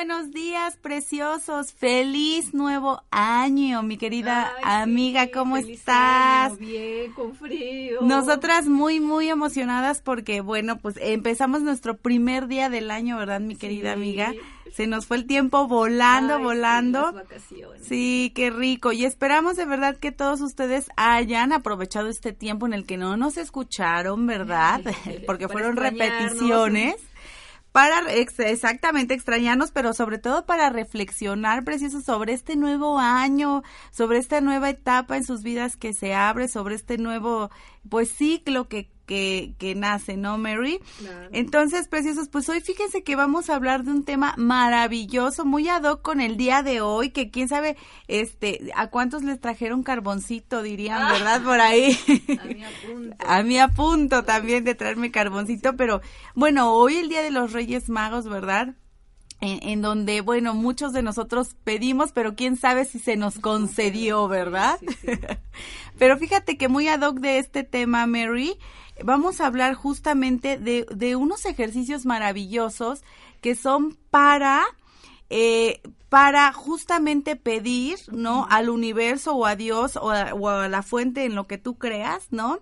Buenos días, preciosos. Feliz nuevo año, mi querida amiga. ¿Cómo estás? bien, con frío. Nosotras muy, muy emocionadas porque, bueno, pues empezamos nuestro primer día del año, ¿verdad, mi querida amiga? Se nos fue el tiempo volando, volando. Sí, qué rico. Y esperamos de verdad que todos ustedes hayan aprovechado este tiempo en el que no nos escucharon, ¿verdad? Porque fueron repeticiones para exactamente extrañarnos, pero sobre todo para reflexionar preciso sobre este nuevo año, sobre esta nueva etapa en sus vidas que se abre, sobre este nuevo pues ciclo que que, nace, ¿no, Mary? Entonces, preciosos, pues hoy fíjense que vamos a hablar de un tema maravilloso, muy ad hoc con el día de hoy, que quién sabe, este, a cuántos les trajeron carboncito, dirían, ah. ¿verdad? Por ahí. A mí apunto. a mí apunto también de traerme carboncito, pero bueno, hoy el día de los Reyes Magos, ¿verdad? En, donde, bueno, muchos de nosotros pedimos, pero quién sabe si se nos concedió, ¿verdad? pero fíjate que muy ad hoc de este tema, Mary, vamos a hablar justamente de, de unos ejercicios maravillosos que son para eh, para justamente pedir, ¿no? Al universo o a Dios o a, la fuente en lo que tú creas, ¿no?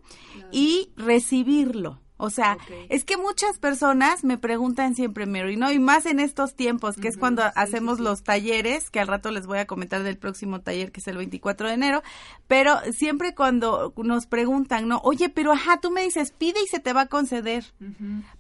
Y recibirlo. O sea, es que muchas personas me preguntan siempre, Mary, ¿no? Y más en estos tiempos, que es cuando hacemos los talleres, que al rato les voy a comentar del próximo taller, que es el 24 de enero, pero siempre cuando nos preguntan, ¿no? Oye, pero ajá, tú me dices, pide y se te va a conceder.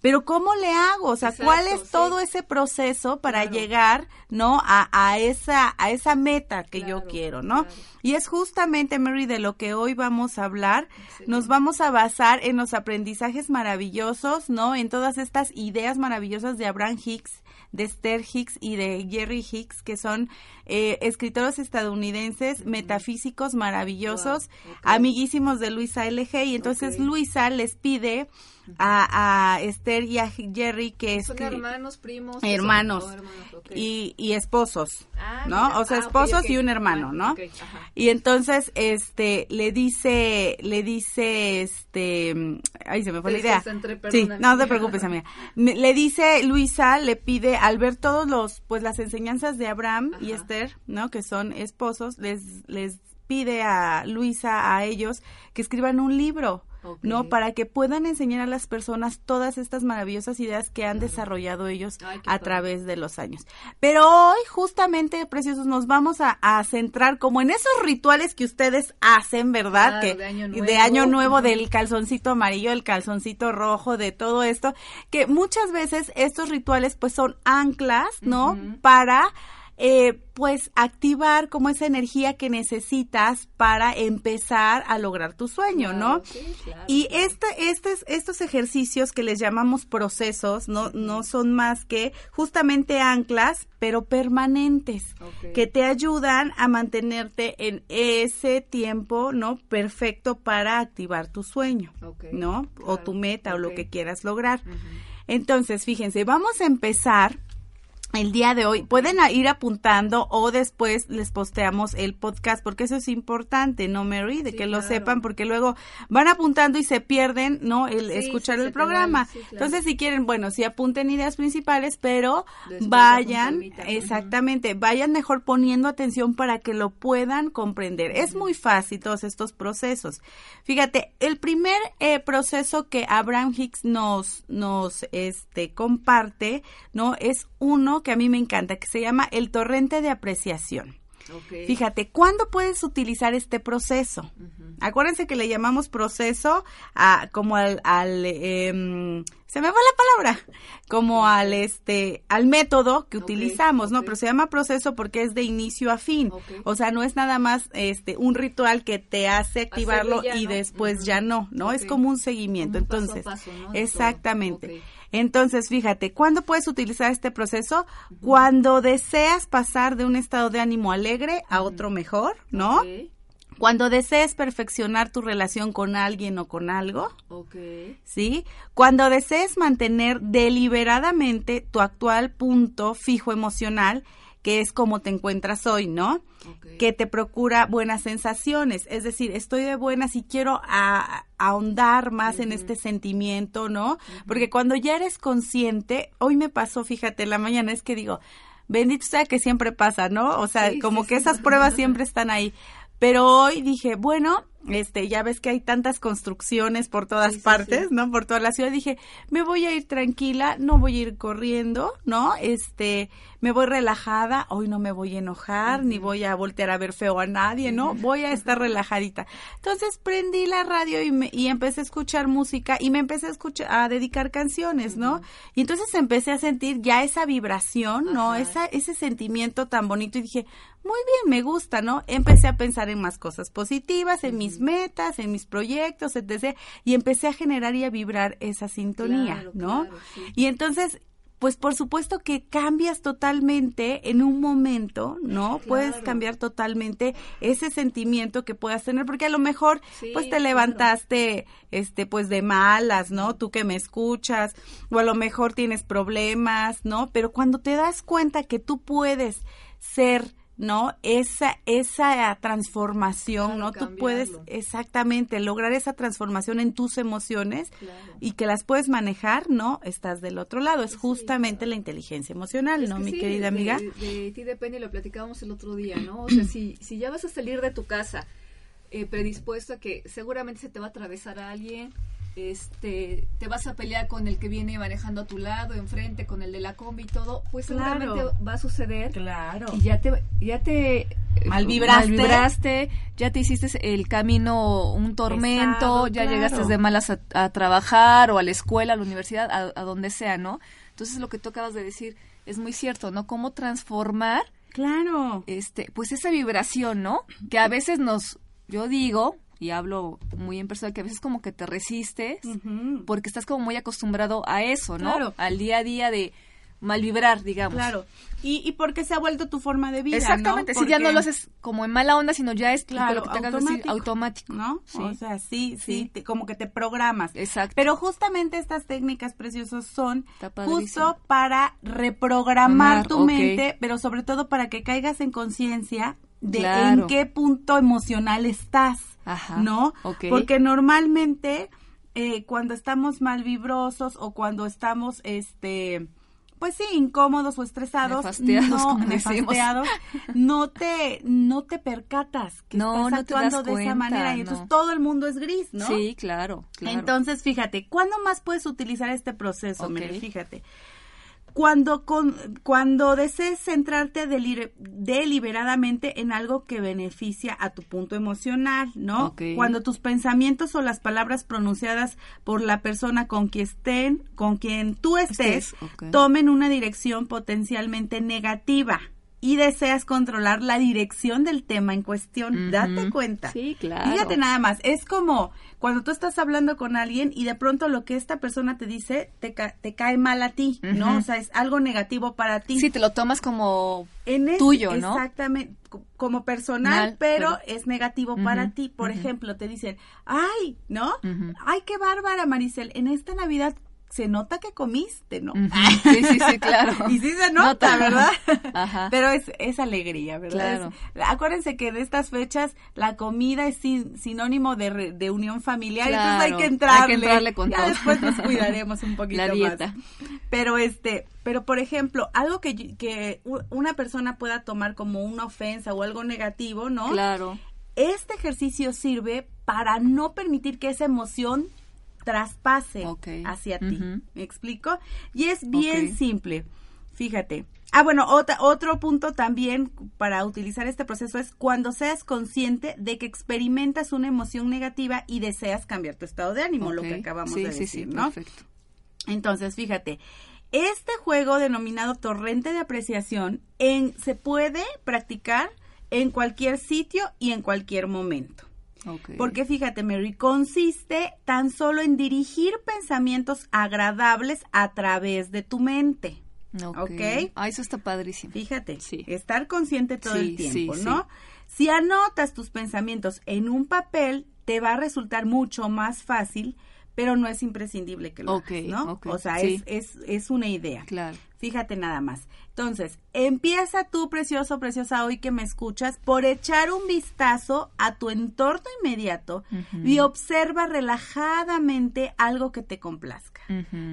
Pero ¿cómo le hago? O sea, ¿cuál es todo ese proceso para llegar, ¿no? A, a, esa, a esa meta que yo quiero, ¿no? Y es justamente, Mary, de lo que hoy vamos a hablar. Nos vamos a basar en los aprendizajes maravillosos, ¿no? En todas estas ideas maravillosas de Abraham Hicks, de Esther Hicks y de Jerry Hicks, que son eh, escritores estadounidenses, metafísicos maravillosos, amiguísimos de Luisa L.G. Y entonces Luisa les pide a, a Esther y a Jerry que son hermanos primos hermanos, y, y, esposos ah, no o sea ah, esposos y un hermano no y entonces este le dice le dice este ay se me fue la idea. sí no te preocupes amiga. Le dice Luisa le pide al ver todos los pues las enseñanzas de Abraham y Esther no que son esposos les les pide a Luisa a ellos que escriban un libro ¿no? Para que puedan enseñar a las personas todas estas maravillosas ideas que han desarrollado ellos a través de los años. Pero hoy, justamente, preciosos, nos vamos a, centrar como en esos rituales que ustedes hacen, ¿verdad? que de año, nuevo. del calzoncito amarillo, el calzoncito rojo, de todo esto, que muchas veces estos rituales pues son anclas, ¿no? Para eh, pues activar como esa energía que necesitas para empezar a lograr tu sueño, ¿no? Y este, estos ejercicios que les llamamos procesos no, no son más que justamente anclas, pero permanentes, que te ayudan a mantenerte en ese tiempo, ¿no? Perfecto para activar tu sueño, ¿no? O tu meta o lo que quieras lograr. Entonces, fíjense, vamos a empezar el día de hoy. Pueden ir apuntando o después les posteamos el podcast porque eso es importante, ¿no, Mary? De que lo sepan porque luego van apuntando y se pierden, ¿no? El escuchar el programa. Entonces, si quieren, bueno, sí apunten ideas principales, pero vayan, exactamente, vayan mejor poniendo atención para que lo puedan comprender. Es muy fácil todos estos procesos. Fíjate, el primer eh, proceso que Abraham Hicks nos, nos este, comparte, ¿no? Es uno que a mí me encanta, que se llama el torrente de apreciación. Fíjate, ¿cuándo puedes utilizar este proceso? Acuérdense que le llamamos proceso a, como al, al em, se me fue la palabra, como al este, al método que utilizamos, ¿no? Pero se llama proceso porque es de inicio a fin. O sea, no es nada más este un ritual que te hace activarlo ya, y ¿no? después ya no, ¿no? Es como un seguimiento. Como un Entonces, paso, exactamente. Entonces, fíjate, ¿cuándo puedes utilizar este proceso? Cuando deseas pasar de un estado de ánimo alegre a otro mejor, ¿no? Cuando desees perfeccionar tu relación con alguien o con algo, Ok. ¿sí? Cuando desees mantener deliberadamente tu actual punto fijo emocional, que es como te encuentras hoy, ¿no? Que te procura buenas sensaciones, es decir, estoy de buenas y quiero a- ahondar más en este sentimiento, ¿no? Porque cuando ya eres consciente, hoy me pasó, fíjate, en la mañana es que digo, bendito sea que siempre pasa, ¿no? O sea, Sí, como sí, que sí. esas pruebas siempre están ahí. Pero hoy dije, bueno, este, ya ves que hay tantas construcciones por todas Sí, sí, partes, sí. ¿no? Por toda la ciudad. Dije, me voy a ir tranquila, no voy a ir corriendo, ¿no? Este, me voy relajada, hoy no me voy a enojar, ni voy a voltear a ver feo a nadie, ¿no? Voy a estar relajadita. Entonces prendí la radio y, me, y empecé a escuchar música y me empecé a escuchar, a dedicar canciones, ¿no? Y entonces empecé a sentir ya esa vibración, ¿no? Ajá. Esa, ese sentimiento tan bonito y dije, muy bien, me gusta, ¿no? Empecé a pensar en más cosas positivas, en mis metas, en mis proyectos, etc. Y empecé a generar y a vibrar esa sintonía, Claro, ¿no? claro, sí. Y entonces, pues por supuesto que cambias totalmente en un momento, ¿no? Puedes cambiar totalmente ese sentimiento que puedas tener, porque a lo mejor, Sí, pues te claro. levantaste, este, pues de malas, ¿no? Tú que me escuchas, o a lo mejor tienes problemas, ¿no? Pero cuando te das cuenta que tú puedes ser ¿no? Esa, esa transformación, Claro, ¿no? Tú puedes cambiarlo. exactamente lograr esa transformación en tus emociones Claro. y que las puedes manejar, ¿no? Estás del otro lado. Es justamente la inteligencia emocional, Es ¿no, que mi sí, querida de- amiga? De, de ti depende, lo platicábamos el otro día, ¿no? O sea, si, si ya vas a salir de tu casa eh, predispuesto a que seguramente se te va a atravesar a alguien, este, te vas a pelear con el que viene manejando a tu lado, enfrente, con el de la combi y todo, pues Claro. seguramente va a suceder. Claro. Y ya te, ya te eh, Malvibraste. malvibraste, ya te hiciste el camino un tormento, Pesado, ya claro. llegaste de malas a, a trabajar o a la escuela, a la universidad, a, a donde sea, ¿no? Entonces lo que tú acabas de decir es muy cierto, ¿no? Cómo transformar Claro. este, pues esa vibración, ¿no? Que a veces nos, yo digo, y hablo muy en persona, que a veces como que te resistes porque estás como muy acostumbrado a eso, ¿no? Claro. Al día a día de mal vibrar, digamos. Claro. Y, y porque se ha vuelto tu forma de vida, Exactamente, ¿no? si ya no lo haces como en mala onda, sino ya es Claro, lo que te de decir, automático. automático. ¿no? Sí. O sea, sí, sí, Sí. te- como que te programas. Exacto. Pero justamente estas técnicas preciosas son justo para reprogramar Amar, tu mente, pero sobre todo para que caigas en conciencia de Claro. en qué punto emocional estás, Ajá, ¿no? ok. Porque normalmente eh, cuando estamos mal vibrosos o cuando estamos, este, pues sí, incómodos o estresados, Nefasteados, no, nefasteados, no te, no te percatas que No, estás no actuando de esa manera y no. entonces todo el mundo es gris, ¿no? Sí, claro, claro. Entonces, fíjate, ¿cuándo más puedes utilizar este proceso? Ok. Mire, fíjate. Cuando, con, cuando desees centrarte deli- deliberadamente en algo que beneficia a tu punto emocional, ¿no? Cuando tus pensamientos o las palabras pronunciadas por la persona con quien estén, con quien tú estés, tomen una dirección potencialmente negativa y deseas controlar la dirección del tema en cuestión. Date cuenta. Sí, claro. Fíjate nada más, es como cuando tú estás hablando con alguien y de pronto lo que esta persona te dice te, ca- te cae mal a ti, ¿no? O sea, es algo negativo para ti. Sí, te lo tomas como En tuyo, ¿no? Exactamente, co- como personal, Mal, pero, pero- es negativo para ti. Por ejemplo, te dicen, ay, ¿no? Ay, qué bárbara, Maricel, en esta Navidad se nota que comiste, ¿no? Ujú. Sí, sí, sí, claro. Y sí se nota, Nota. ¿verdad? Ajá. Pero es, es alegría, ¿verdad? Claro. Es- acuérdense que de estas fechas la comida es sin- sinónimo de, re- de unión familiar, entonces hay Claro, que hay que entrarle. entrarle con ya todo. después nos cuidaremos un poquito La dieta. más. Pero este, pero por ejemplo, algo que, que una persona pueda tomar como una ofensa o algo negativo, ¿no? Claro. Este ejercicio sirve para no permitir que esa emoción traspase hacia ti. ¿Me explico? Y es bien simple. Fíjate. Ah, bueno, otra, otro punto también para utilizar este proceso es cuando seas consciente de que experimentas una emoción negativa y deseas cambiar tu estado de ánimo, lo que acabamos Sí, de sí, decir, sí, ¿no? perfecto. Entonces, fíjate, este juego denominado torrente de apreciación en, se puede practicar en cualquier sitio y en cualquier momento. Ok. Porque fíjate, Mary, consiste tan solo en dirigir pensamientos agradables a través de tu mente. Ok. ok. Ah, eso está padrísimo. Fíjate, Sí. estar consciente todo Sí, el tiempo, sí, ¿no? Si anotas tus pensamientos en un papel, te va a resultar mucho más fácil, pero no es imprescindible que lo Ok, hagas, ¿no? o sea, es, es, es una idea. Claro. Fíjate nada más. Entonces, empieza tú, precioso, preciosa, hoy que me escuchas, por echar un vistazo a tu entorno inmediato y observa relajadamente algo que te complazca.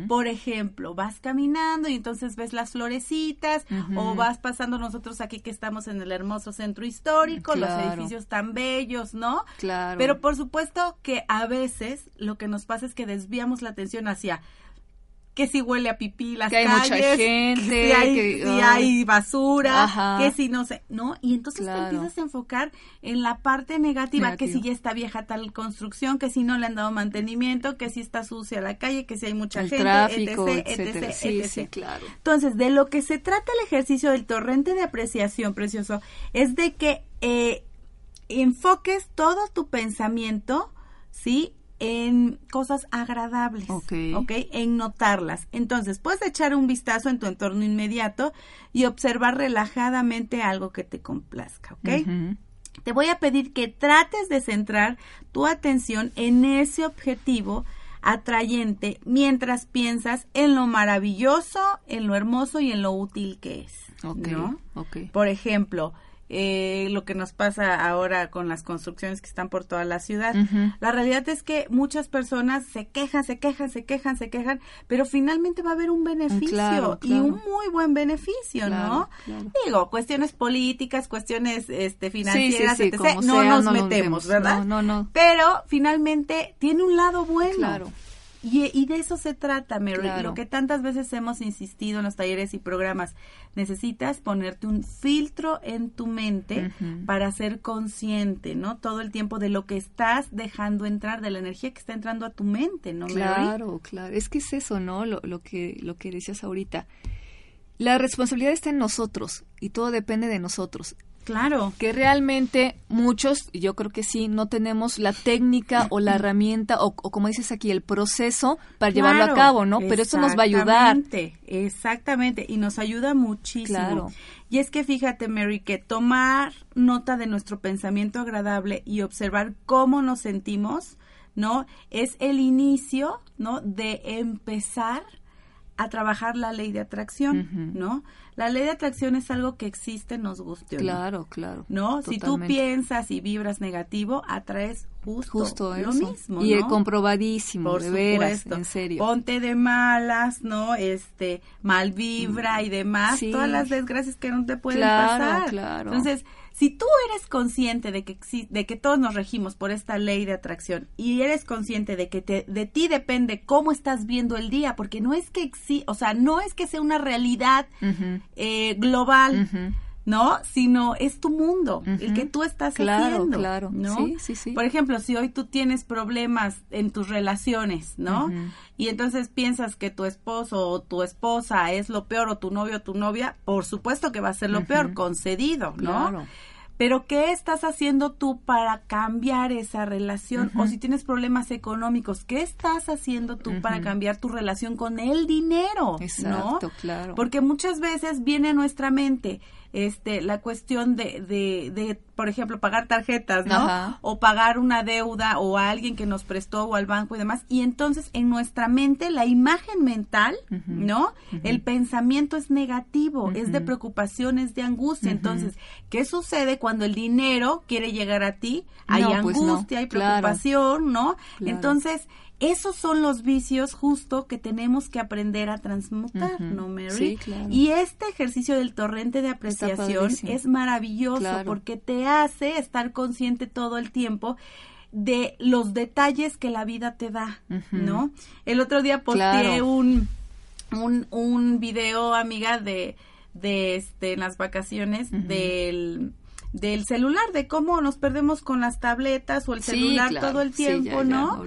Por ejemplo, vas caminando y entonces ves las florecitas o vas pasando nosotros aquí que estamos en el hermoso centro histórico, los edificios tan bellos, ¿no? Claro. Pero por supuesto que a veces lo que nos pasa es que desviamos la atención hacia que si huele a pipí las Que hay calles, mucha que gente, si hay, que- si ay. hay basura, Ajá. que si no sé, ¿no? Y entonces Claro. te empiezas a enfocar en la parte negativa, que si Negativo. ya está vieja tal construcción, que si no le han dado mantenimiento, que si está sucia la calle, que si hay mucha el gente, tráfico, etc, etcétera. etc, sí, etc. sí, claro. Entonces, de lo que se trata el ejercicio del torrente de apreciación, precioso, es de que eh, enfoques todo tu pensamiento, ¿sí? En cosas agradables, Ok. ¿ok? En notarlas. Entonces, puedes echar un vistazo en tu entorno inmediato y observar relajadamente algo que te complazca, ¿ok? Te voy a pedir que trates de centrar tu atención en ese objetivo atrayente mientras piensas en lo maravilloso, en lo hermoso y en lo útil que es. Ok, ¿no? ok. Por ejemplo, eh, lo que nos pasa ahora con las construcciones que están por toda la ciudad. La realidad es que muchas personas se quejan, se quejan, se quejan, se quejan, pero finalmente va a haber un beneficio claro, y un muy buen beneficio, Claro, ¿no? Digo, cuestiones políticas, cuestiones este, Sí, sí, financieras, sí, etc., no sea, nos no metemos, ¿verdad? No, no, no. Pero finalmente tiene un lado bueno. Claro. Y, y de eso se trata, Mary. Claro. Lo que tantas veces hemos insistido en los talleres y programas. Necesitas ponerte un filtro en tu mente para ser consciente, ¿no? Todo el tiempo de lo que estás dejando entrar, de la energía que está entrando a tu mente, ¿no, Mary? Claro, claro. Es que es eso, ¿no? Lo, lo que lo que decías ahorita. La responsabilidad está en nosotros y todo depende de nosotros. Claro. Que realmente muchos, yo creo que sí, no tenemos la técnica o la herramienta o, o como dices aquí, el proceso para llevarlo a cabo, ¿no? Pero eso nos va a ayudar. Exactamente, Exactamente, y nos ayuda muchísimo. Claro. Y es que fíjate, Mary, que tomar nota de nuestro pensamiento agradable y observar cómo nos sentimos, ¿no? Es el inicio, ¿no? De empezar a trabajar la ley de atracción. ¿no? La ley de atracción es algo que existe, nos guste o no. Claro, claro. ¿no? Si tú piensas y vibras negativo, atraes justo, Justo lo eso. mismo, y ¿no? comprobadísimo, Por de veras, en serio. Ponte de malas, ¿no? Este, mal vibra y demás, Sí. todas las desgracias que no te pueden Claro, pasar. claro. Entonces, si tú eres consciente de que de que todos nos regimos por esta ley de atracción y eres consciente de que te, de ti depende cómo estás viendo el día, porque no es que o sea, no es que sea una realidad eh, global. ¿No? Sino es tu mundo, el que tú estás Claro, haciendo, claro. ¿no? Sí, sí, sí. Por ejemplo, si hoy tú tienes problemas en tus relaciones, ¿no? Y entonces piensas que tu esposo o tu esposa es lo peor o tu novio o tu novia, por supuesto que va a ser lo peor, concedido, ¿no? Claro. Pero ¿qué estás haciendo tú para cambiar esa relación? O si tienes problemas económicos, ¿qué estás haciendo tú para cambiar tu relación con el dinero? Exacto, ¿no? claro. Porque muchas veces viene a nuestra mente este la cuestión de, de, de por ejemplo, pagar tarjetas, ¿no? Ajá. O pagar una deuda o a alguien que nos prestó o al banco y demás. Y entonces en nuestra mente la imagen mental. ¿no? El pensamiento es negativo, es de preocupación, es de angustia. Entonces, ¿qué sucede cuando el dinero quiere llegar a ti? Hay No, pues no. angustia, hay Claro. preocupación, ¿no? Claro. Entonces, esos son los vicios justo que tenemos que aprender a transmutar. ¿no, Mary? Sí, claro. Y este ejercicio del torrente de apreciación es maravilloso Claro. porque te hace estar consciente todo el tiempo de los detalles que la vida te da. ¿no? El otro día posteé Claro. un un, un video, amiga, de, de este, en las vacaciones del del celular, de cómo nos perdemos con las tabletas o el celular todo el tiempo, ¿no?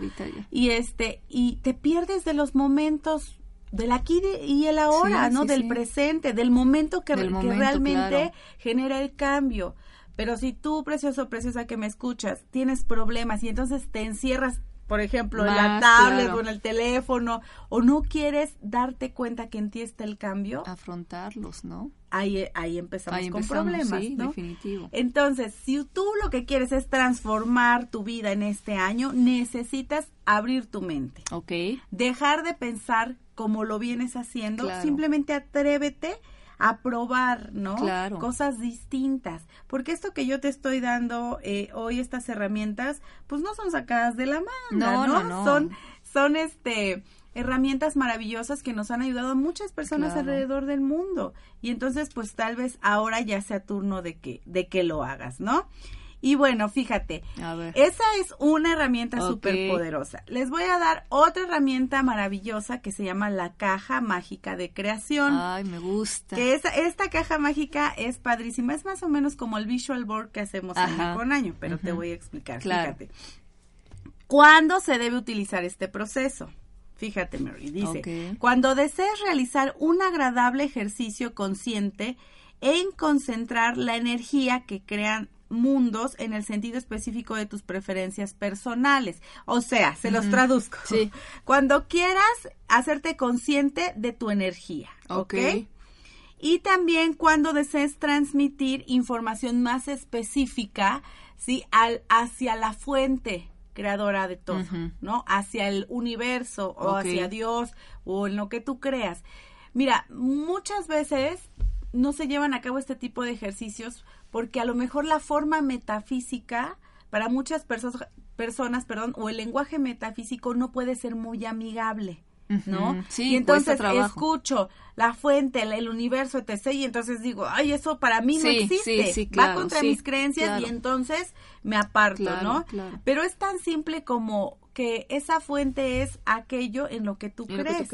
Y este, y te pierdes de los momentos del aquí y el ahora, ¿no? del presente, del momento que, realmente genera el cambio. Pero si tú, precioso, preciosa que me escuchas, tienes problemas y entonces te encierras por ejemplo, en la tablet o en el teléfono, o no quieres darte cuenta que en ti está el cambio. Afrontarlos, ¿no? Ahí, ahí empezamos con problemas, sí, definitivo. Entonces, si tú lo que quieres es transformar tu vida en este año, necesitas abrir tu mente. Ok. Dejar de pensar como lo vienes haciendo, simplemente atrévete a probar, ¿no? Claro. Cosas distintas. Porque esto que yo te estoy dando eh, hoy, estas herramientas, pues no son sacadas de la mano, ¿no? no, Son, son este herramientas maravillosas que nos han ayudado a muchas personas alrededor del mundo. Y entonces, pues tal vez ahora ya sea turno de que, de que lo hagas, ¿no? Y bueno, fíjate, esa es una herramienta súper poderosa. Les voy a dar otra herramienta maravillosa que se llama la caja mágica de creación. Ay, me gusta. Que esa, esta caja mágica es padrísima. Es más o menos como el visual board que hacemos año con año, pero te voy a explicar. Fíjate. ¿Cuándo se debe utilizar este proceso? Fíjate, Mary, dice, cuando desees realizar un agradable ejercicio consciente en concentrar la energía que crean mundos en el sentido específico de tus preferencias personales. O sea, se los traduzco. Sí. Cuando quieras hacerte consciente de tu energía. ¿Ok? Y también cuando desees transmitir información más específica, ¿sí? Al, hacia la fuente creadora de todo, ¿no? Hacia el universo o hacia Dios o en lo que tú creas. Mira, muchas veces no se llevan a cabo este tipo de ejercicios porque a lo mejor la forma metafísica para muchas personas, personas, perdón, o el lenguaje metafísico no puede ser muy amigable. ¿no? Sí, y entonces escucho la fuente, el, universo, etc. Y entonces digo, ay, eso para mí no existe. Va contra mis creencias y entonces me aparto, ¿no? Pero es tan simple como que esa fuente es aquello en lo que tú crees.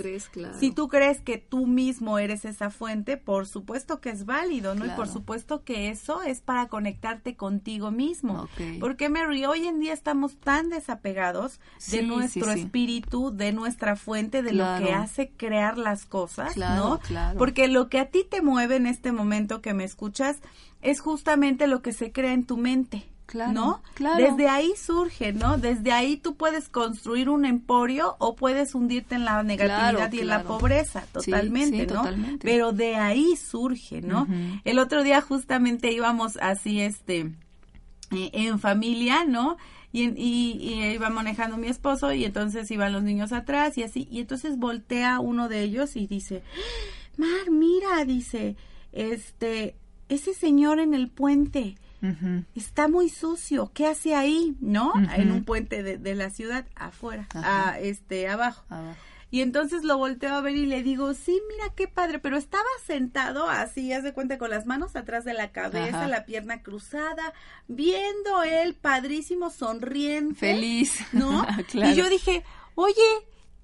Si tú crees que tú mismo eres esa fuente, por supuesto que es válido, ¿no? Y por supuesto que eso es para conectarte contigo mismo. Porque Mary, hoy en día estamos tan desapegados de nuestro espíritu, de nuestra fuente, de lo que hace crear las cosas, ¿no? Porque lo que a ti te mueve en este momento que me escuchas es justamente lo que se crea en tu mente. Claro, ¿no? Claro. Desde ahí surge, ¿no? Desde ahí tú puedes construir un emporio o puedes hundirte en la negatividad y en la pobreza, totalmente, ¿no? Pero de ahí surge, ¿no? El otro día justamente íbamos así, este, eh, en familia, ¿no? Y, y, iba manejando mi esposo y entonces iban los niños atrás y así, y entonces voltea uno de ellos y dice, Mar, mira, dice, este, ese señor en el puente, Está muy sucio. ¿Qué hace ahí? ¿No? En un puente de, la ciudad afuera, a, este, abajo. Y entonces lo volteo a ver y le digo, sí, mira qué padre, pero estaba sentado así, haz de cuenta, con las manos atrás de la cabeza, la pierna cruzada, viendo él padrísimo, sonriente. Feliz. ¿No? Y yo dije, oye,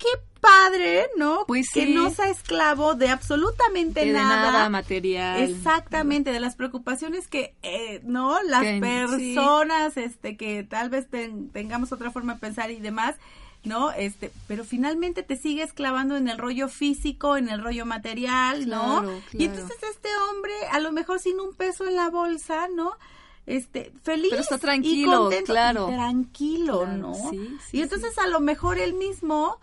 qué padre, ¿no? Pues que no sea esclavo de absolutamente de nada. nada material. Exactamente, de las preocupaciones que, eh, ¿no? Las personas, este, que tal vez tengamos otra forma de pensar y demás, ¿no? Este, pero finalmente te sigues clavando en el rollo físico, en el rollo material, ¿no? Y entonces este hombre, a lo mejor sin un peso en la bolsa, ¿no? este feliz pero está tranquilo y claro tranquilo no y entonces a lo mejor él mismo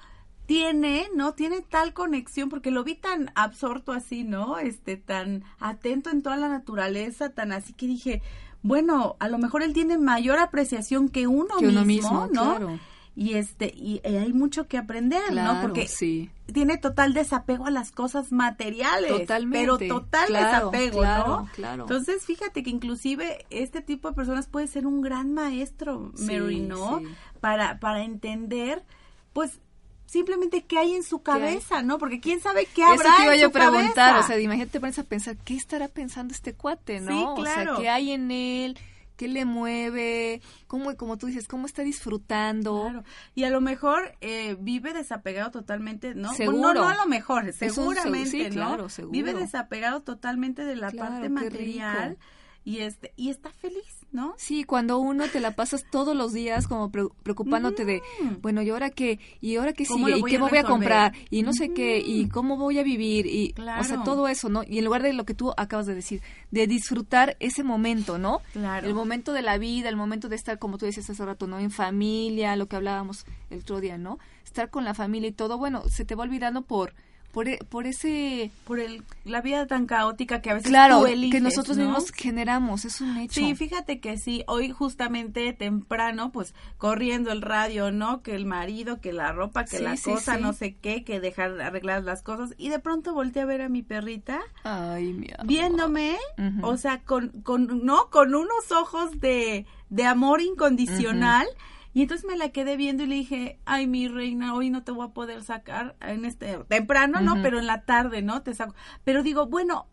tiene, ¿no? Tiene tal conexión, porque lo vi tan absorto así, ¿no? Este, tan atento en toda la naturaleza, tan así que dije, bueno, a lo mejor él tiene mayor apreciación que uno, mismo, ¿no? Y este, y, hay mucho que aprender, ¿no? Porque sí. tiene total desapego a las cosas materiales. Totalmente. Pero total desapego, ¿no? Claro. Entonces, fíjate que inclusive este tipo de personas puede ser un gran maestro, Mary, ¿no? Para, para entender, pues, simplemente qué hay en su cabeza, ¿no? Porque quién sabe qué habrá Eso te iba en yo a preguntar, cabeza. o sea, imagínate te pones a pensar, ¿qué estará pensando este cuate, no? Sí, claro. O sea, ¿qué hay en él? qué le mueve, cómo, como tú dices, cómo está disfrutando. Claro. Y a lo mejor eh, vive desapegado totalmente, ¿no? Seguro. no, no a lo mejor, un- seguramente, sí, ¿no? claro, seguro. Vive desapegado totalmente de la Claro, parte material rico. Y este y está feliz, ¿no? Sí, cuando uno te la pasas todos los días como pre- preocupándote de, Mm. bueno, ¿y ahora qué? ¿Y ahora qué ¿Cómo sigue? ¿Y qué me voy a comprar? Y no sé qué, y Ujú. cómo voy a vivir, y, o sea, todo eso, ¿no? Y en lugar de lo que tú acabas de decir, de disfrutar ese momento, ¿no? Claro. El momento de la vida, el momento de estar, como tú decías hace rato, ¿no? En familia, lo que hablábamos el otro día, ¿no? Estar con la familia y todo, bueno, se te va olvidando por, por, e- por ese... Por el, la vida tan caótica que a veces Claro, tú que nosotros ¿no? mismos generamos, es un hecho. Sí, fíjate que sí, hoy justamente temprano, pues corriendo el radio, ¿no? Que el marido, que la ropa, que Sí, la sí, cosa, sí. no sé qué, que dejar arreglar las cosas. Y de pronto volteé a ver a mi perrita Ay, mi amor. viéndome, o sea, con, con, ¿no? Con unos ojos de, de amor incondicional. Y entonces me la quedé viendo y le dije, ay, mi reina, hoy no te voy a poder sacar en este, temprano, ¿no? Pero en la tarde, ¿no? Te saco. Pero digo, bueno,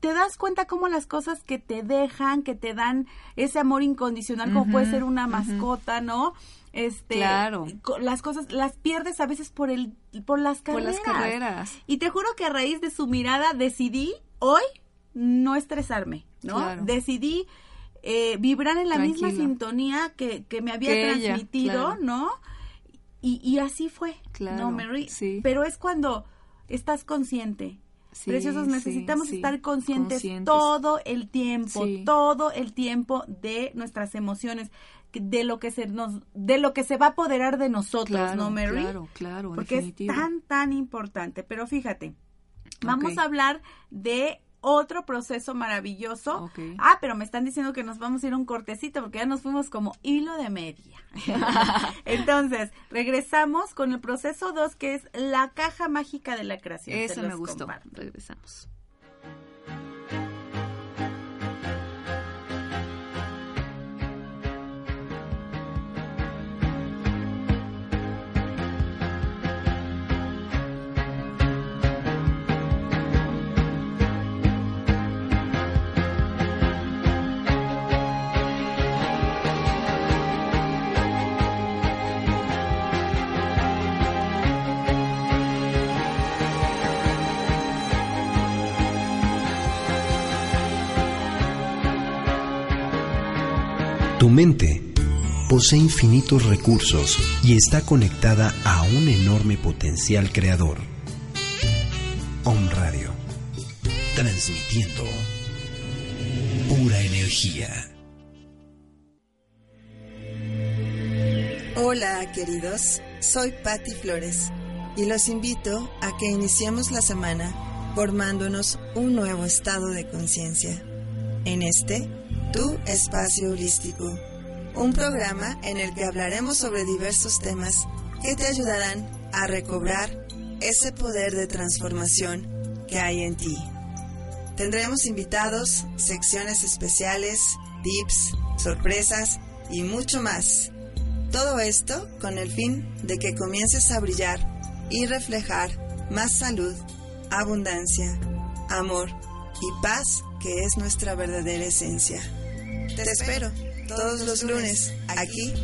te das cuenta cómo las cosas que te dejan, que te dan ese amor incondicional, como puede ser una mascota, ¿no? Este, Claro. las cosas las pierdes a veces por el por las Por carreras. las carreras. Y te juro que a raíz de su mirada decidí hoy no estresarme, ¿no? Claro. Decidí eh, vibrar en la misma sintonía que, que me había Que ella, transmitido, claro. ¿no? Y, y así fue, Claro, ¿no, Mary? sí. Pero es cuando estás consciente. Sí, Preciosos, necesitamos sí. estar conscientes, Conscientes. todo el tiempo, todo el tiempo de nuestras emociones, de lo que se nos, de lo que se va a apoderar de nosotros, Claro, ¿no, Mary? claro, claro, Porque definitivo. es tan, tan importante. Pero fíjate, vamos a hablar de otro proceso maravilloso. Ah, pero me están diciendo que nos vamos a ir a un cortecito porque ya nos fuimos como hilo de media. Entonces, regresamos con el proceso 2 que es la caja mágica de la creación. Eso me gustó. comparto. Regresamos. Mente posee infinitos recursos y está conectada a un enorme potencial creador. Om Radio, transmitiendo pura energía. Hola queridos, soy Patti Flores y los invito a que iniciemos la semana formándonos un nuevo estado de conciencia. En este, tu espacio holístico, un programa en el que hablaremos sobre diversos temas que te ayudarán a recobrar ese poder de transformación que hay en ti. Tendremos invitados, secciones especiales, tips, sorpresas y mucho más. Todo esto con el fin de que comiences a brillar y reflejar más salud, abundancia, amor y paz que es nuestra verdadera esencia. Te espero todos los lunes aquí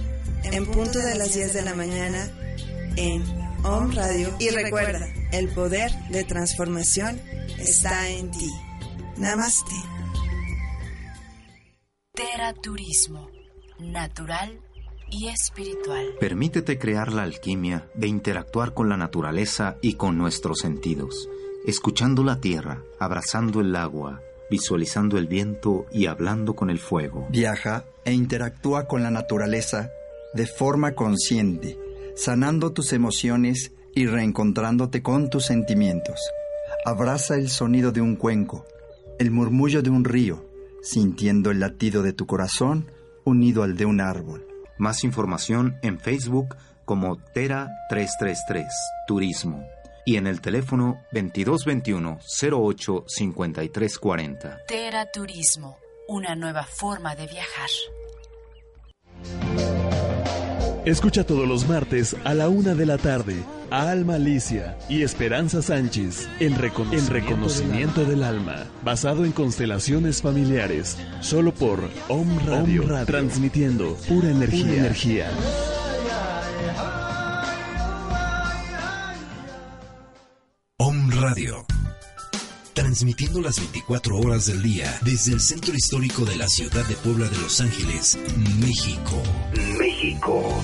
en punto de las 10 de la mañana en Om Radio y recuerda, el poder de transformación está en ti. Namaste. Teraturismo, natural y espiritual. Permítete crear la alquimia de interactuar con la naturaleza y con nuestros sentidos, escuchando la tierra, abrazando el agua, visualizando el viento y hablando con el fuego. Viaja e interactúa con la naturaleza de forma consciente, sanando tus emociones y reencontrándote con tus sentimientos. Abraza el sonido de un cuenco, el murmullo de un río, sintiendo el latido de tu corazón unido al de un árbol. Más información en Facebook como Tera 333 Turismo y en el teléfono 2221 08 5340. Teraturismo, una nueva forma de viajar. Escucha todos los martes a la una de la tarde Alma Alicia y Esperanza Sánchez en, reconocimiento, del, alma, basado en constelaciones familiares, solo por Om Radio, transmitiendo pura energía. Pura energía. Om Radio. Transmitiendo las 24 horas del día desde el centro histórico de la ciudad de Puebla de Los Ángeles, México. México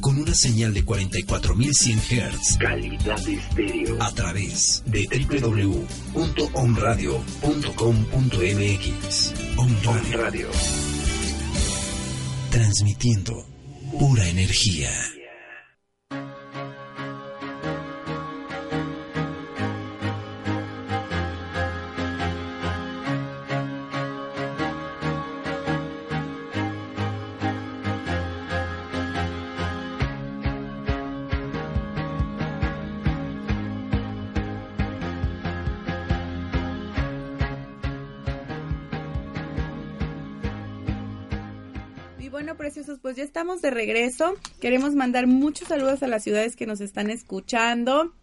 con una señal de 44.100 Hz. Calidad de estéreo. A través de www.omradio.com.mx. Om Radio. Transmitiendo pura energía. Estamos de regreso. Queremos mandar muchos saludos a las ciudades que nos están escuchando.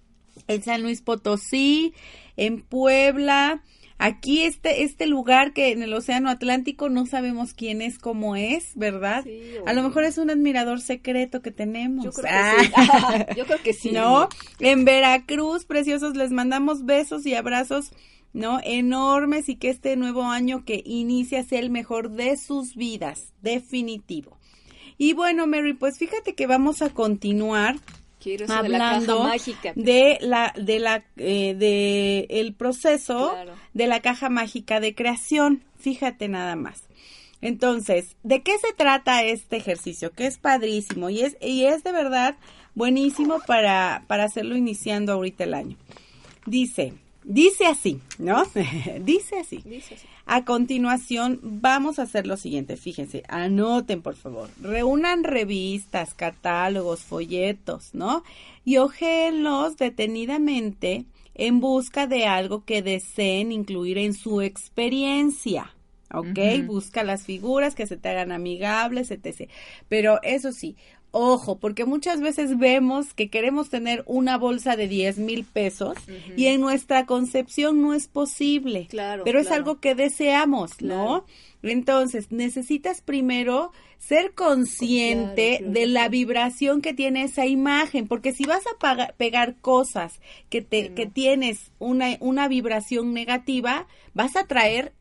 En San Luis Potosí, en Puebla, aquí este este lugar que en el Océano Atlántico no sabemos quién es, cómo es, ¿verdad? a lo mejor es un admirador secreto que tenemos. Yo creo que sí. Yo creo que sí. ¿No? En Veracruz, preciosos, les mandamos besos y abrazos ¿no? Enormes y que este nuevo año que inicia sea el mejor de sus vidas, definitivo. Y bueno, Mary, pues fíjate que vamos a continuar hablando de la de la eh, de el proceso de la caja mágica de creación. Fíjate nada más. Entonces, ¿de qué se trata este ejercicio? Que es padrísimo y es y es de verdad buenísimo para para hacerlo iniciando ahorita el año. Dice, dice así, ¿no? dice así. Dice así. A continuación, vamos a hacer lo siguiente. Fíjense, anoten por favor. Reúnan revistas, catálogos, folletos, ¿no? Y ojeenlos detenidamente en busca de algo que deseen incluir en su experiencia. ¿ok? Busca las figuras que se te hagan amigables, etc. Pero eso sí, Ojo, porque muchas veces vemos que queremos tener una bolsa de 10 mil pesos y en nuestra concepción no es posible. Claro. Pero es algo que deseamos, ¿no? Entonces, necesitas primero ser consciente de la vibración que tiene esa imagen, porque si vas a pegar cosas que te que tienes una una vibración negativa, vas a traer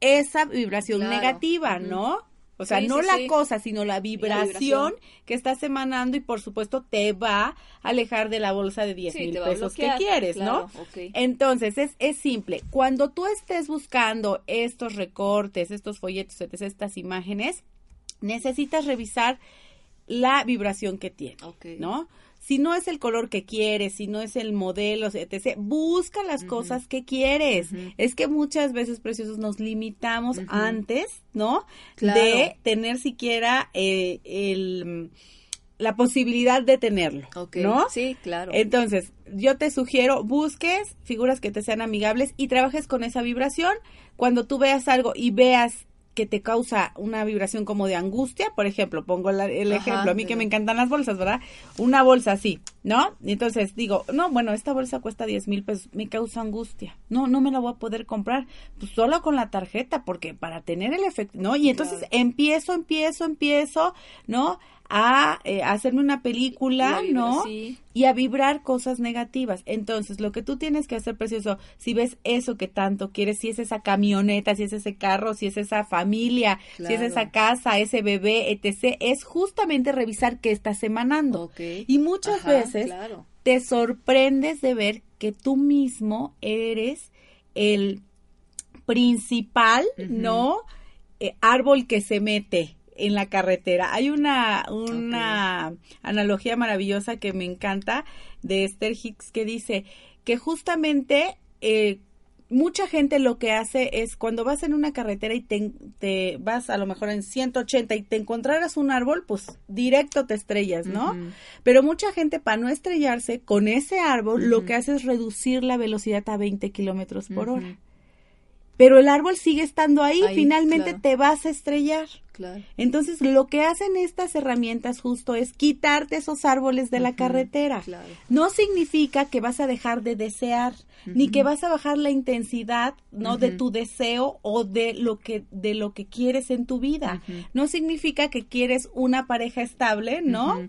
esa vibración negativa, ¿no? O sea, no la cosa, sino la vibración, que estás emanando y por supuesto te va a alejar de la bolsa de 10 mil pesos que quieres, ¿no? Entonces, es, es simple. Cuando tú estés buscando estos recortes, estos folletos, estas imágenes, necesitas revisar la vibración que tiene, ¿no? Si no es el color que quieres, si no es el modelo, etc., busca las cosas que quieres. Es que muchas veces, preciosos, nos limitamos antes, ¿no? De tener siquiera eh, el la posibilidad de tenerlo, ¿no? Sí, claro. Entonces, yo te sugiero, busques figuras que te sean amigables y trabajes con esa vibración. Cuando tú veas algo y veas que te causa una vibración como de angustia, por ejemplo, pongo el ejemplo, a mí que me encantan las bolsas, ¿verdad? Una bolsa así, ¿no? Entonces digo, no, bueno, esta bolsa cuesta 10 mil pesos, me causa angustia, no, no me la voy a poder comprar, pues solo con la tarjeta, porque para tener el efecto, ¿no? Y entonces empiezo, empiezo, empiezo, ¿no? A eh, hacerme una película, ¿no? Y a vibrar cosas negativas. Entonces, lo que tú tienes que hacer, precioso, si ves eso que tanto quieres, si es esa camioneta, si es ese carro, si es esa familia, si es esa casa, ese bebé, etc., es justamente revisar qué estás emanando. Y muchas veces te sorprendes de ver que tú mismo eres el principal, ¿no? Eh, árbol que se mete en la carretera. Hay una, una analogía maravillosa que me encanta de Esther Hicks que dice que justamente eh, mucha gente lo que hace es cuando vas en una carretera y te, vas a lo mejor en 180 y te encontraras un árbol, pues directo te estrellas, ¿no? Pero mucha gente para no estrellarse con ese árbol lo que hace es reducir la velocidad a 20 kilómetros por hora pero el árbol sigue estando ahí, Ahí, finalmente claro. te vas a estrellar. Claro. Entonces, lo que hacen estas herramientas justo es quitarte esos árboles de la carretera. claro. No significa que vas a dejar de desear, ni que vas a bajar la intensidad, ¿no? de tu deseo o de lo que de lo que quieres en tu vida. No significa que quieres una pareja estable, ¿no?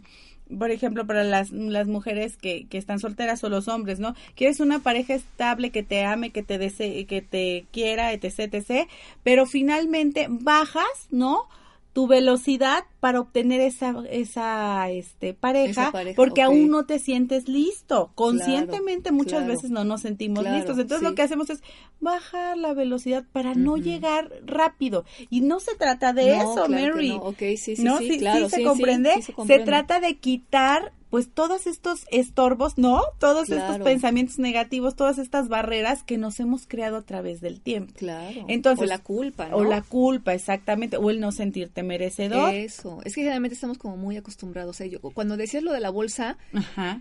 Por ejemplo, para las, las mujeres que, que están solteras o los hombres, ¿no? Quieres una pareja estable que te ame, que te desee, que te quiera, etc, etc, pero finalmente bajas, ¿no? Tu velocidad para obtener esa esa este pareja, Esa pareja, porque ok. aún no te sientes listo. Conscientemente muchas claro. veces no nos sentimos Claro, listos. Entonces sí. lo que hacemos es bajar la velocidad para no llegar rápido. Y no se trata de No, eso, Mary. no. Ok, sí, sí, ¿No? sí, claro, se sí, sí, comprende. se se trata de quitar pues todos estos estorbos, ¿no? Todos estos pensamientos negativos, todas estas barreras que nos hemos creado a través del tiempo. Claro. Entonces, o la culpa, ¿no? O la culpa, exactamente, o el no sentirte merecedor. Eso. Es que generalmente estamos como muy acostumbrados a ello. Cuando decías lo de la bolsa, Ajá.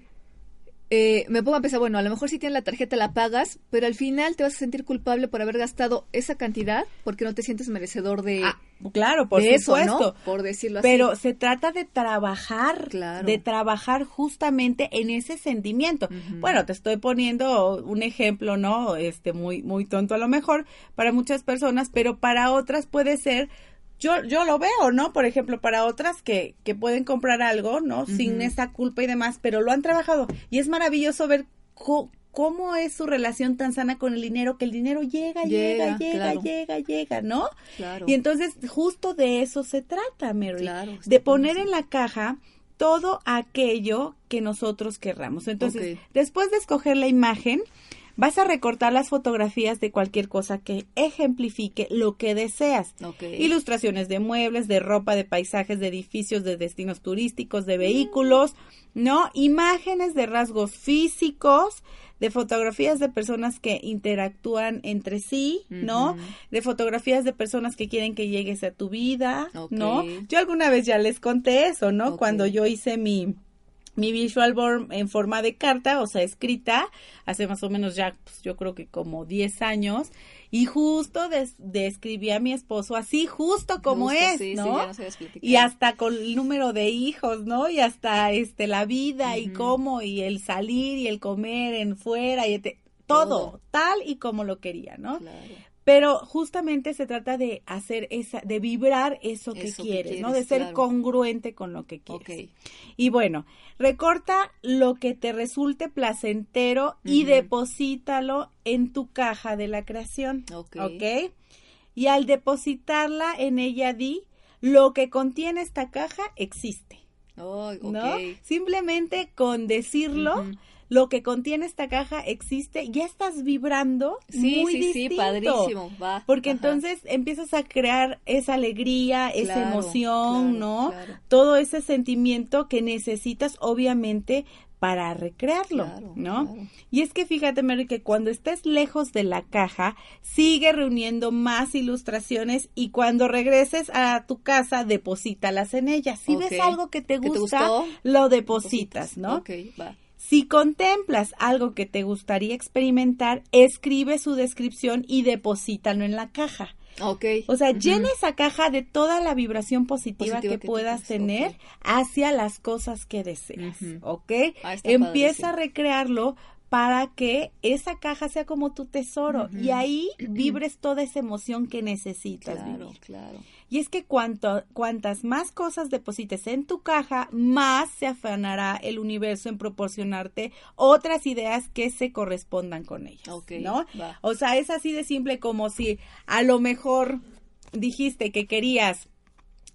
Eh, me pongo a pensar, bueno, a lo mejor si tienes la tarjeta la pagas, pero al final te vas a sentir culpable por haber gastado esa cantidad porque no te sientes merecedor de, Ah, claro, por de eso, supuesto. ¿no? Por decirlo así. Pero se trata de trabajar, Claro. de trabajar justamente en ese sentimiento. Bueno, te estoy poniendo un ejemplo, ¿no? Este muy muy tonto a lo mejor para muchas personas, pero para otras puede ser yo yo lo veo, ¿no? Por ejemplo, para otras que que pueden comprar algo, ¿no? Sin esa culpa y demás, pero lo han trabajado y es maravilloso ver cómo es su relación tan sana con el dinero, que el dinero llega, llega, Llega, llega, claro. llega, llega, ¿no? Claro. Y entonces justo de eso se trata, Mary, Claro, de poner en la caja todo aquello que nosotros querramos. Entonces, después de escoger la imagen, vas a recortar las fotografías de cualquier cosa que ejemplifique lo que deseas. Ilustraciones de muebles, de ropa, de paisajes, de edificios, de destinos turísticos, de vehículos, ¿no? Imágenes de rasgos físicos, de fotografías de personas que interactúan entre sí, ¿no? De fotografías de personas que quieren que llegues a tu vida. ¿no? Yo alguna vez ya les conté eso, ¿no? Cuando yo hice mi mi visual board en forma de carta, o sea, escrita, hace más o menos ya, pues, yo creo que como 10 años, y justo des- describí a mi esposo así, justo como Justo, es, sí, sí, ¿no? ya habías platicado. y hasta con el número de hijos, ¿no? Y hasta este la vida y cómo y el salir y el comer en fuera y este- todo, Todo. tal y como lo quería, ¿no? Claro. Pero justamente se trata de hacer esa, de vibrar eso que, Eso que quieres, ¿no? De ser claro. congruente con lo que quieres. Y bueno, recorta lo que te resulte placentero y deposítalo en tu caja de la creación. Ok. ¿Ok? Y al depositarla en ella di, lo que contiene esta caja existe. Oh. ¿No? Simplemente con decirlo. Lo que contiene esta caja existe, ya estás vibrando Sí, muy sí, distinto. sí, padrísimo. Va. Porque Ajá. entonces empiezas a crear esa alegría, esa emoción, claro, ¿no? claro. Todo ese sentimiento que necesitas, obviamente, para recrearlo, Claro, ¿no? claro. Y es que fíjate, Mary, que cuando estés lejos de la caja, sigue reuniendo más ilustraciones y cuando regreses a tu casa, deposítalas en ellas. Si ves algo que te ¿Que te gusta, lo depositas, ¿no? Ok, va. Si contemplas algo que te gustaría experimentar, escribe su descripción y deposítalo en la caja. Ok. O sea, Ujú. llena esa caja de toda la vibración positiva, Positiva que, puedas tener hacia las cosas que deseas, Ujú. ¿ok? Ah, Empieza a recrearlo para que esa caja sea como tu tesoro y ahí vibres toda esa emoción que necesitas Claro, vivir. claro. Y es que cuanto, cuantas más cosas deposites en tu caja, más se afanará el universo en proporcionarte otras ideas que se correspondan con ellas, Ok, ¿no? va. O sea, es así de simple como si a lo mejor dijiste que querías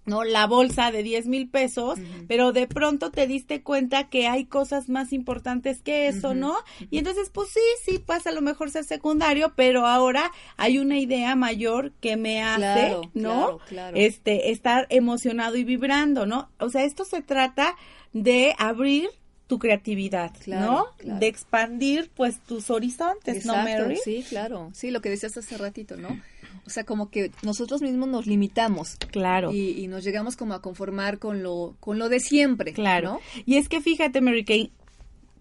¿no? La bolsa de 10 mil pesos, pero de pronto te diste cuenta que hay cosas más importantes que eso, ¿no? Y entonces, pues sí, sí, pasa a lo mejor ser secundario, pero ahora hay una idea mayor que me hace, Claro, ¿no? claro, claro. Este, estar emocionado y vibrando, ¿no? O sea, esto se trata de abrir tu creatividad, Claro, ¿no? claro. De expandir, pues, tus horizontes, ¿no, Mary? sí, claro. Sí, lo que decías hace ratito, ¿no? O sea, como que nosotros mismos nos limitamos. Claro. Y, y nos llegamos como a conformar con lo, con lo de siempre. Claro. ¿no? Y es que fíjate, Mary Kay,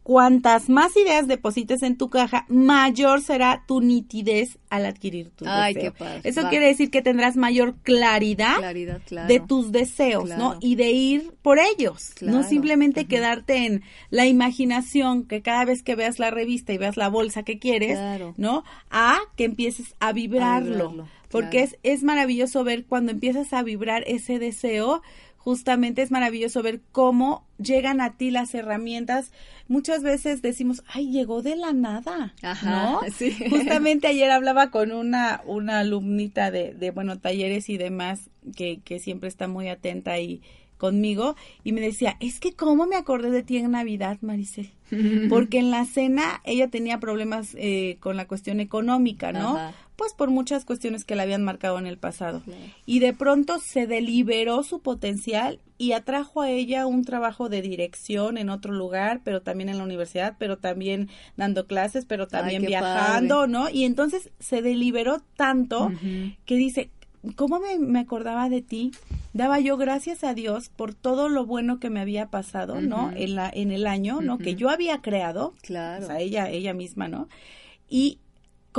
cuantas más ideas deposites en tu caja, mayor será tu nitidez al adquirir tu Ay, deseo. qué padre. Eso Va. quiere decir que tendrás mayor claridad, Claridad, claro. de tus deseos, ¿no? Y de ir por ellos, no Claro. simplemente quedarte en la imaginación que cada vez que veas la revista y veas la bolsa que quieres. ¿no? A que empieces a vibrarlo, vibrarlo, porque claro. es, es maravilloso ver cuando empiezas a vibrar ese deseo, justamente es maravilloso ver cómo llegan a ti las herramientas. Muchas veces decimos, ay, llegó de la nada, Ajá, ¿no? sí. Justamente ayer hablaba con una, una alumnita de, de, bueno, talleres y demás, que, que siempre está muy atenta ahí conmigo, y me decía, es que cómo me acordé de ti en Navidad, Maricel. Porque en la cena ella tenía problemas eh, con la cuestión económica, ¿no? Ajá. Pues por muchas cuestiones que le habían marcado en el pasado. Y de pronto se deliberó su potencial y atrajo a ella un trabajo de dirección en otro lugar, pero también en la universidad, pero también dando clases, pero también viajando, ¿no? Y entonces se deliberó tanto que dice, ¿cómo me, me acordaba de ti? Daba yo gracias a Dios por todo lo bueno que me había pasado, ¿no? En la en el año, ¿no? Que yo había creado, Claro. o sea, ella ella misma, ¿no? Y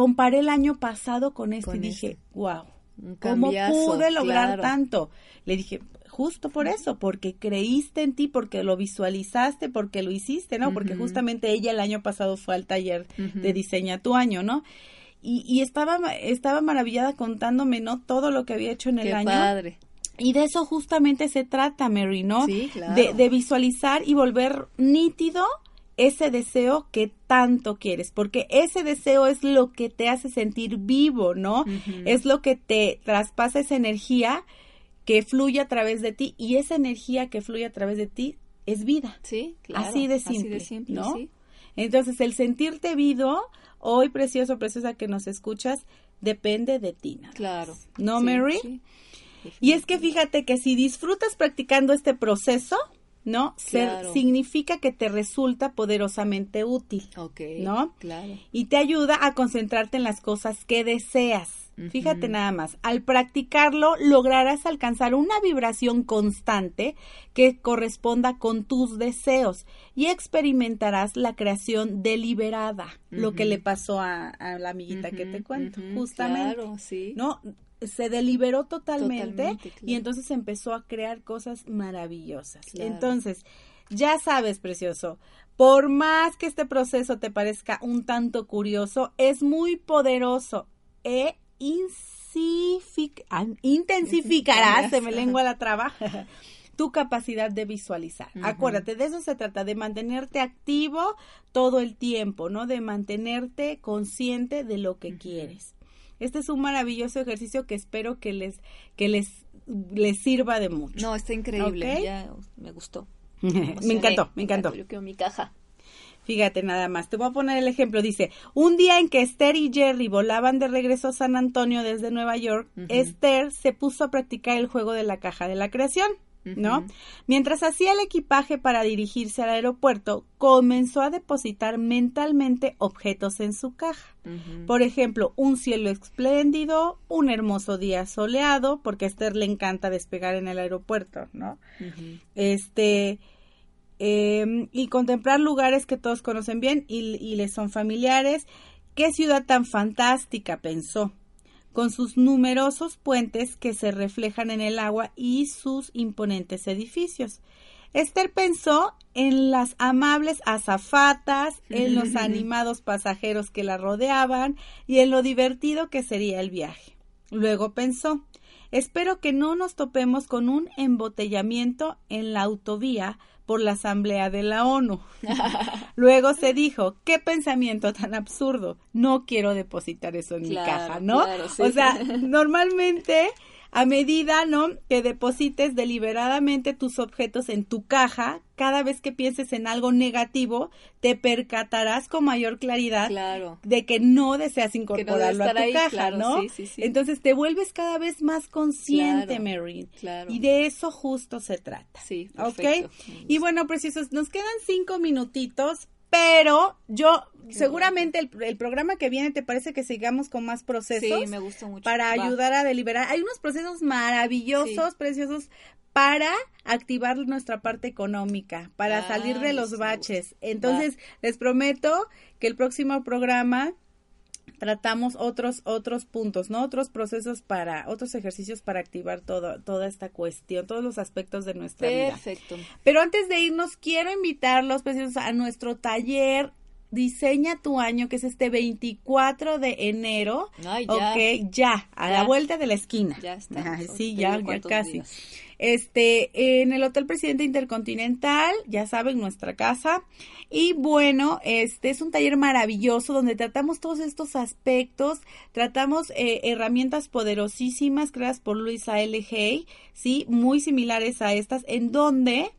comparé el año pasado con este Con y dije, este. wow, Un ¿cómo pude lograr claro. tanto? Le dije, justo por eso, porque creíste en ti, porque lo visualizaste, porque lo hiciste, ¿no? Porque justamente ella el año pasado fue al taller Ujú. de diseña tu año, ¿no? Y, y estaba, estaba maravillada contándome, ¿no? Todo lo que había hecho en el Qué año. padre. Y de eso justamente se trata, Mary, ¿no? Sí, claro. de, de visualizar y volver nítido ese deseo que tanto quieres, porque ese deseo es lo que te hace sentir vivo, ¿no? Es lo que te traspasa esa energía que fluye a través de ti y esa energía que fluye a través de ti es vida. Sí, claro. Así de simple, Así de simple, ¿no? sí. Entonces, el sentirte vivo, hoy precioso, preciosa que nos escuchas, depende de ti. nada más. Claro. ¿No, Sí, Mary? sí. Y es que fíjate que si disfrutas practicando este proceso, ¿no? Se- Claro. significa que te resulta poderosamente útil, Ok. ¿no? Claro. Y te ayuda a concentrarte en las cosas que deseas. Fíjate nada más, al practicarlo lograrás alcanzar una vibración constante que corresponda con tus deseos y experimentarás la creación deliberada, lo que le pasó a, a la amiguita que te cuento, justamente. Claro, sí. ¿no? Se deliberó totalmente, Totalmente, claro. y entonces empezó a crear cosas maravillosas. Claro. Entonces, ya sabes, precioso, por más que este proceso te parezca un tanto curioso, es muy poderoso e ah, intensificará, se me lengua la traba, tu capacidad de visualizar. Acuérdate, de eso se trata, de mantenerte activo todo el tiempo, ¿no? De mantenerte consciente de lo que quieres. Este es un maravilloso ejercicio que espero que les, que les, les sirva de mucho. No, está increíble. Ya me gustó. me encantó, me encantó. Yo quiero mi caja. Fíjate nada más, te voy a poner el ejemplo. Dice, un día en que Esther y Jerry volaban de regreso a San Antonio desde Nueva York. Esther se puso a practicar el juego de la caja de la creación. ¿No? Mientras hacía el equipaje para dirigirse al aeropuerto, comenzó a depositar mentalmente objetos en su caja. Por ejemplo, un cielo espléndido, un hermoso día soleado, porque a Esther le encanta despegar en el aeropuerto, ¿no? Este eh, y contemplar lugares que todos conocen bien y, y les son familiares. Qué ciudad tan fantástica, pensó, con sus numerosos puentes que se reflejan en el agua y sus imponentes edificios. Esther pensó en las amables azafatas, en los animados pasajeros que la rodeaban y en lo divertido que sería el viaje. Luego pensó, espero que no nos topemos con un embotellamiento en la autovía por la Asamblea de la ONU. Luego se dijo, qué pensamiento tan absurdo, no quiero depositar eso en Claro, mi caja, ¿no? claro, sí. O sea, normalmente a medida, ¿no? Que deposites deliberadamente tus objetos en tu caja, cada vez que pienses en algo negativo, te percatarás con mayor claridad Claro. de que no deseas incorporarlo a tu ahí, caja, claro, ¿no? sí, sí, sí. Entonces te vuelves cada vez más consciente, Claro. Y de eso justo se trata. Sí, ¿Ok? Y bueno, preciosos, nos quedan cinco minutitos, pero yo, seguramente el, el programa que viene, ¿te parece que sigamos con más procesos? Sí, me gustó mucho. Para Va. ayudar a deliberar. Hay unos procesos maravillosos, Sí. preciosos, para activar nuestra parte económica, para salir de los baches. Entonces, les prometo que el próximo programa tratamos otros otros puntos, ¿no? Otros procesos para otros ejercicios para activar todo, toda esta cuestión, todos los aspectos de nuestra vida. Perfecto. Pero antes de irnos quiero invitarlos pues, a nuestro taller Diseña tu año, que es este 24 de enero. Ay, ya. Ok, ya, a la vuelta de la esquina. Ya está. Ay, sí, ya, ya casi. Este, en el Hotel Presidente Intercontinental, ya saben, nuestra casa. Y bueno, este es un taller maravilloso donde tratamos todos estos aspectos, tratamos eh, herramientas poderosísimas creadas por Luisa L. Hay, sí, muy similares a estas, en donde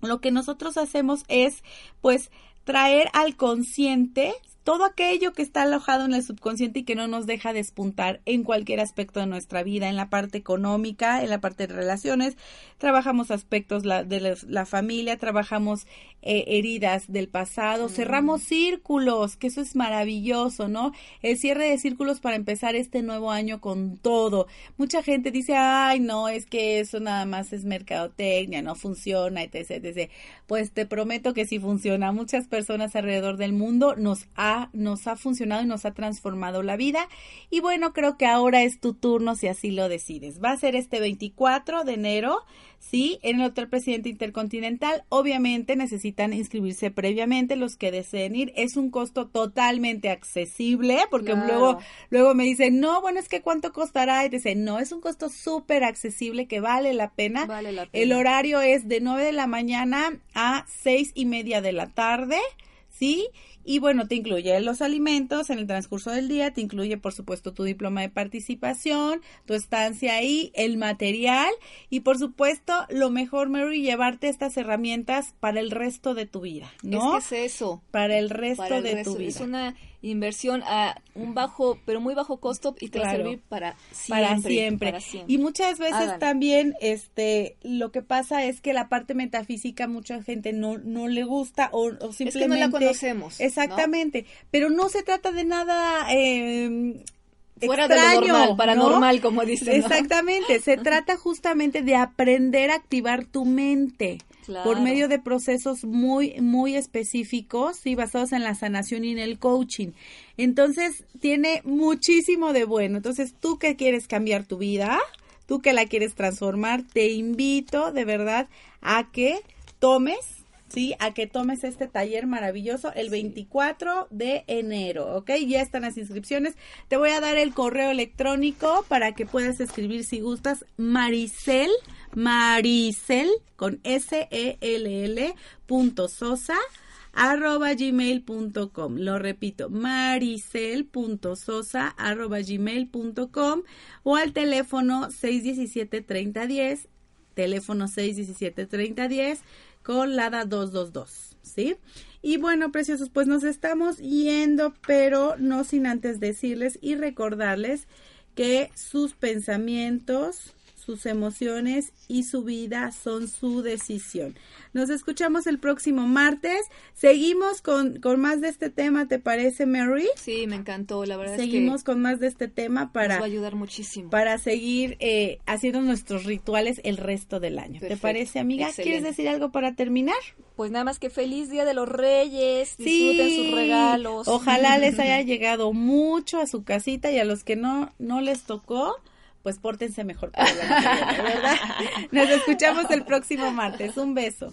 lo que nosotros hacemos es, pues, traer al consciente todo aquello que está alojado en el subconsciente y que no nos deja despuntar en cualquier aspecto de nuestra vida, en la parte económica, en la parte de relaciones, trabajamos aspectos de la, familia, trabajamos eh, heridas del pasado, mm. cerramos círculos, que eso es maravilloso, ¿no? El cierre de círculos para empezar este nuevo año con todo. Mucha gente dice, ay, no, es que eso nada más es mercadotecnia, no funciona, etc, etc. Pues te prometo que sí funciona. Muchas personas alrededor del mundo nos ha nos ha funcionado y nos ha transformado la vida. Y bueno, creo que ahora es tu turno si así lo decides. Va a ser este 24 de enero ¿sí? En el Hotel Presidente Intercontinental, obviamente necesitan inscribirse previamente los que deseen ir. Es un costo totalmente accesible, porque luego, luego me dicen, no, bueno, es que cuánto costará. Y dicen, no, es un costo súper accesible que vale la pena. Vale la pena. El horario es de 9 de la mañana a seis y media de la tarde. ¿sí? Y bueno, te incluye los alimentos en el transcurso del día, te incluye por supuesto tu diploma de participación, tu estancia ahí, el material y por supuesto lo mejor, Mary, llevarte estas herramientas para el resto de tu vida, ¿no? Es que es eso. Para el resto de tu vida. Es una inversión a un bajo, pero muy bajo costo y te va a servir para siempre, para siempre. Y muchas veces también este lo que pasa es que la parte metafísica mucha gente no, no le gusta o, simplemente... Es que no la conocemos. Exactamente, pero no se trata de nada... Eh, Fuera de lo normal, paranormal, como dicen. Exactamente, se trata justamente de aprender a activar tu mente por medio de procesos muy, muy específicos y basados en la sanación y en el coaching. Entonces, tiene muchísimo de bueno. Entonces, tú que quieres cambiar tu vida, tú que la quieres transformar, te invito de verdad a que tomes ¿sí? A que tomes este taller maravilloso el 24 de enero, ¿ok? Ya están las inscripciones. Te voy a dar el correo electrónico para que puedas escribir si gustas. Maricel, Maricel, con S-E-L-L punto sosa arroba gmail.com. Lo repito, maricel.sosa arroba gmail.com o al teléfono 617-3010, teléfono 617-3010 con LADA 222, ¿sí? Y bueno, preciosos, pues nos estamos yendo, pero no sin antes decirles y recordarles que sus pensamientos, sus emociones y su vida son su decisión. Nos escuchamos el próximo martes. Seguimos con, con más de este tema, ¿te parece, Mary? Sí, me encantó, la verdad. Seguimos con más de este tema para... Nos va a ayudar muchísimo. Para seguir eh, haciendo nuestros rituales el resto del año. ¿Te parece, amiga? ¿Quieres decir algo para terminar? Pues nada más que feliz Día de los Reyes, disfruten sus regalos. Ojalá les haya llegado mucho a su casita y a los que no, no les tocó, pues pórtense mejor para la ¿verdad? Nos escuchamos el próximo martes. Un beso.